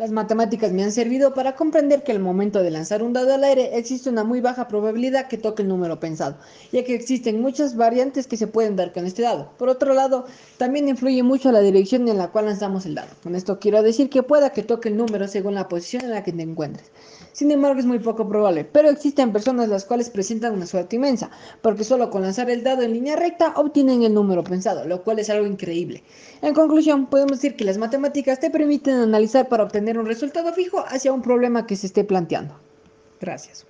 Las matemáticas me han servido para comprender que al momento de lanzar un dado al aire existe una muy baja probabilidad que toque el número pensado, ya que existen muchas variantes que se pueden dar con este dado. Por otro lado, también influye mucho la dirección en la cual lanzamos el dado. Con esto quiero decir que pueda que toque el número según la posición en la que te encuentres. Sin embargo, es muy poco probable, pero existen personas las cuales presentan una suerte inmensa, porque solo con lanzar el dado en línea recta obtienen el número pensado, lo cual es algo increíble. En conclusión, podemos decir que las matemáticas te permiten analizar para obtener un resultado fijo hacia un problema que se esté planteando. Gracias.